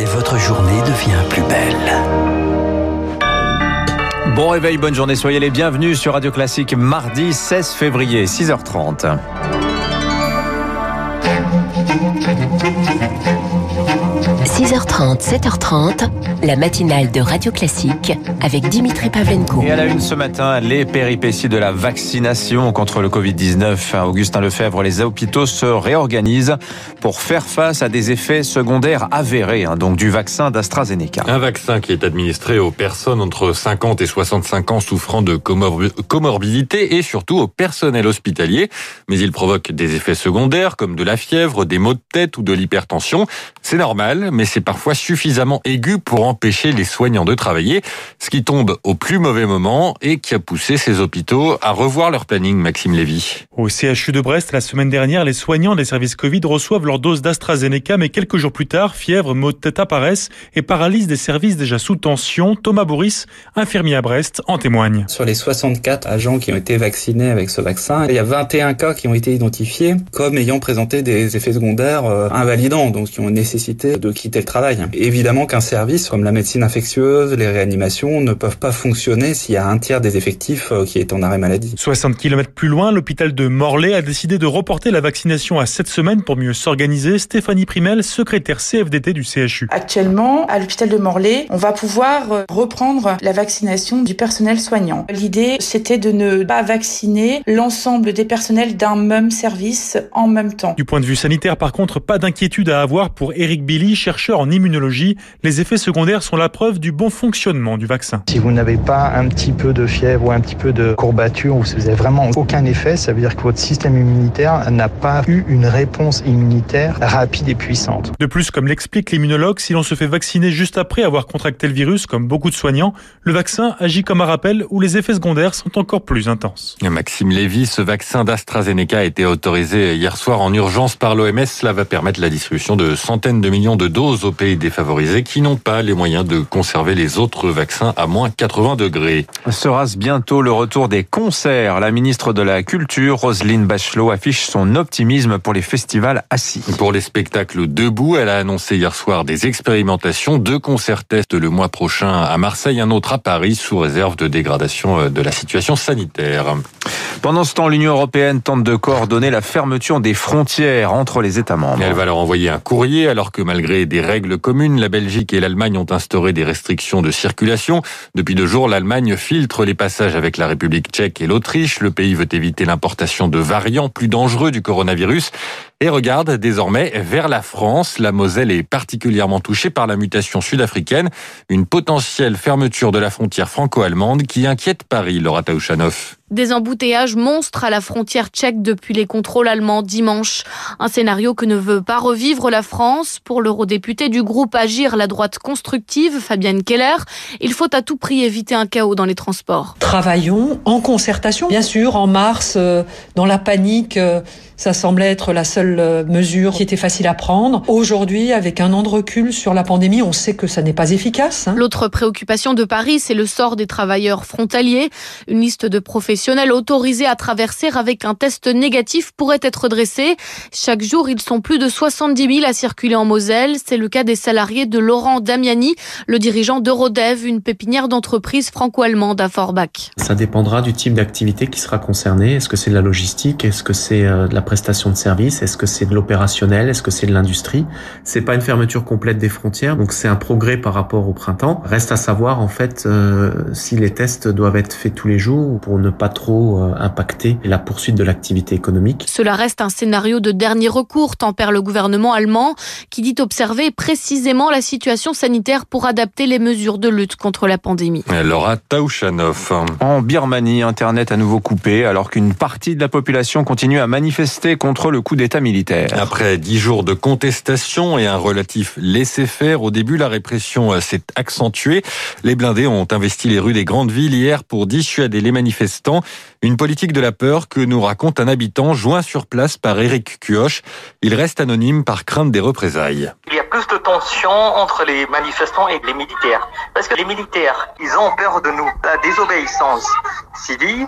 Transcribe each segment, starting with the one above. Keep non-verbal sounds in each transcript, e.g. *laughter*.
et votre journée devient plus belle. Bon réveil, bonne journée, soyez les bienvenus sur Radio Classique mardi 16 février, 6h30. 6h30, 7h30, la matinale de Radio Classique avec Dimitri Pavlenko. Et à la une ce matin, les péripéties de la vaccination contre le Covid-19. Augustin Lefebvre, les hôpitaux se réorganisent pour faire face à des effets secondaires avérés, hein, donc du vaccin d'AstraZeneca. Un vaccin qui est administré aux personnes entre 50 et 65 ans souffrant de comorbidité et surtout au personnel hospitalier. Mais il provoque des effets secondaires comme de la fièvre, des maux de tête ou de l'hypertension. C'est normal, mais c'est parfois suffisamment aigu pour empêcher les soignants de travailler, ce qui tombe au plus mauvais moment et qui a poussé ces hôpitaux à revoir leur planning, Maxime Lévy. Au CHU de Brest, la semaine dernière, les soignants des services Covid reçoivent leur dose d'AstraZeneca, mais quelques jours plus tard, fièvre, maux de tête apparaissent et paralysent des services déjà sous tension. Thomas Bourris, infirmier à Brest, en témoigne. Sur les 64 agents qui ont été vaccinés avec ce vaccin, il y a 21 cas qui ont été identifiés comme ayant présenté des effets secondaires euh, invalidants, donc qui ont nécessité de quitter le travail. Évidemment qu'un service comme la médecine infectieuse, les réanimations ne peuvent pas fonctionner s'il y a un tiers des effectifs euh, qui est en arrêt maladie. 60 km plus loin, l'hôpital de Morlaix a décidé de reporter la vaccination à cette semaine pour mieux s'organiser. Stéphanie Primel, secrétaire CFDT du CHU. Actuellement, à l'hôpital de Morlaix, on va pouvoir euh, reprendre la vaccination du personnel soignant. L'idée, c'était de ne pas vacciner l'ensemble des personnels d'un même service en même temps. Du point de vue sanitaire, par contre, pas d'inquiétude à avoir pour Eric Billy, chercheur en immunologie. Les effets secondaires sont la preuve du bon fonctionnement du vaccin. Si vous n'avez pas un petit peu de fièvre ou un petit peu de courbature ou si vous n'avez vraiment aucun effet, ça veut dire que votre système immunitaire n'a pas eu une réponse immunitaire rapide et puissante. De plus, comme l'explique l'immunologue, si l'on se fait vacciner juste après avoir contracté le virus, comme beaucoup de soignants, le vaccin agit comme un rappel où les effets secondaires sont encore plus intenses. Maxime Lévy, ce vaccin d'AstraZeneca a été autorisé hier soir en urgence par l'OMS. Cela va permettre la distribution de centaines de millions de doses aux pays défavorisés qui n'ont pas les moyens de conserver les autres vaccins à moins 80 degrés. Sera-ce bientôt le retour des concerts La ministre de la Culture, Roselyne Bachelot, affiche son optimisme pour les festivals assis. Pour les spectacles debout, elle a annoncé hier soir des expérimentations, deux concerts tests le mois prochain à Marseille, un autre à Paris, sous réserve de dégradation de la situation sanitaire. Pendant ce temps, l'Union européenne tente de coordonner la fermeture des frontières entre les États membres. Elle va leur envoyer un courrier alors que malgré des règles communes, la Belgique et l'Allemagne ont instauré des restrictions de circulation. Depuis deux jours, l'Allemagne filtre les passages avec la République tchèque et l'Autriche. Le pays veut éviter l'importation de variants plus dangereux du coronavirus et regarde désormais vers la France. La Moselle est particulièrement touchée par la mutation sud-africaine, une potentielle fermeture de la frontière franco-allemande qui inquiète Paris, Laura Taouchanoff. Des embouteillages monstres à la frontière tchèque depuis les contrôles allemands dimanche. Un scénario que ne veut pas revivre la France. Pour l'eurodéputé du groupe Agir la droite constructive, Fabienne Keller, il faut à tout prix éviter un chaos dans les transports. Travaillons en concertation. Bien sûr, en mars, euh, dans la panique, euh, ça semblait être la seule euh, mesure qui était facile à prendre. Aujourd'hui, avec un an de recul sur la pandémie, on sait que ça n'est pas efficace. Hein. L'autre préoccupation de Paris, c'est le sort des travailleurs frontaliers. Une liste de professionnels autorisés à traverser avec un test négatif pourrait être dressée. Chaque jour, ils sont plus de 70 000 à circuler en Moselle. C'est le cas des salariés de Laurent Damiani, le dirigeant d'Eurodev, une pépinière d'entreprise franco-allemande à Forbach. Ça dépendra du type d'activité qui sera concerné. Est-ce que c'est de la logistique? Est-ce que c'est de la prestation de services? Est-ce que c'est de l'opérationnel Est-ce que c'est de l'industrie? C'est pas une fermeture complète des frontières, donc c'est un progrès par rapport au printemps. Reste à savoir en fait euh, si les tests doivent être faits tous les jours pour ne pas trop euh, impacter la poursuite de l'activité économique. Cela reste un scénario de dernier recours, tempère le gouvernement allemand, qui dit observer précisément la situation sanitaire pour adapter les mesures de lutte contre la pandémie. Laura Taouchanov. En Birmanie, Internet à nouveau coupé, alors qu'une partie de la population continue à manifester contre le coup d'État militaire. Après dix jours de contestation et un relatif laisser-faire, au début, la répression euh, s'est accentuée. Les blindés ont investi les rues des grandes villes hier pour dissuader les manifestants. Une politique de la peur que nous raconte un habitant joint sur place par Éric Cuoche. Il reste anonyme par crainte des représailles. Il y a plus de tension entre les manifestants et les militaires. Parce que les militaires, ils ont peur de nous. La désobéissance civile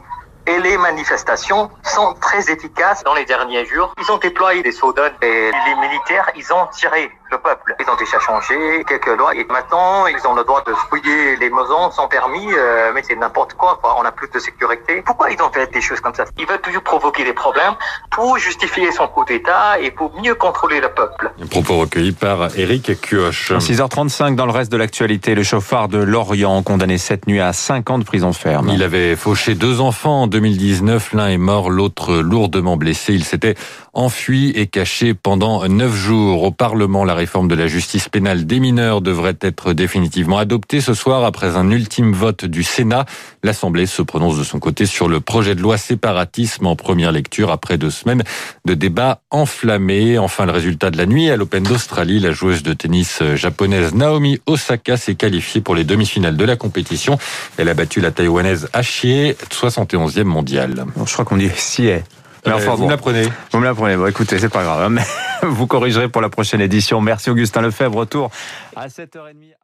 et les manifestations sont très efficaces dans les derniers jours. Ils ont déployé des soldats et les militaires, ils ont tiré le peuple. Ils ont déjà changé quelques lois et maintenant ils ont le droit de fouiller les maisons sans permis, euh, mais c'est n'importe quoi, quoi. On a plus de sécurité. Pourquoi ils ont fait des choses comme ça? Ils veulent toujours provoquer des problèmes pour justifier son coup d'État et pour mieux contrôler le peuple. Un propos recueillis par Éric Kioch. 6h35 dans le reste de l'actualité, le chauffard de Lorient condamné cette nuit à 5 ans de prison ferme. Il avait fauché deux enfants en 2019. L'un est mort, l'autre lourdement blessé. Il s'était enfui et caché pendant neuf jours. Au Parlement, la réforme de la justice pénale des mineurs devrait être définitivement adoptée ce soir après un ultime vote du Sénat. L'Assemblée se prononce de son côté sur le projet de loi séparatisme en première lecture après deux semaines de débats enflammés. Enfin, le résultat de la nuit à l'Open d'Australie, la joueuse de tennis japonaise Naomi Osaka s'est qualifiée pour les demi-finales de la compétition. Elle a battu la taïwanaise Hachie, 71e mondiale. je crois qu'on dit Sier. Mais enfin, vous me l'apprenez. Vous me l'apprenez. Bon, écoutez, c'est pas grave. Mais *laughs* vous corrigerez pour la prochaine édition. Merci Augustin Lefebvre. Retour à 7h30.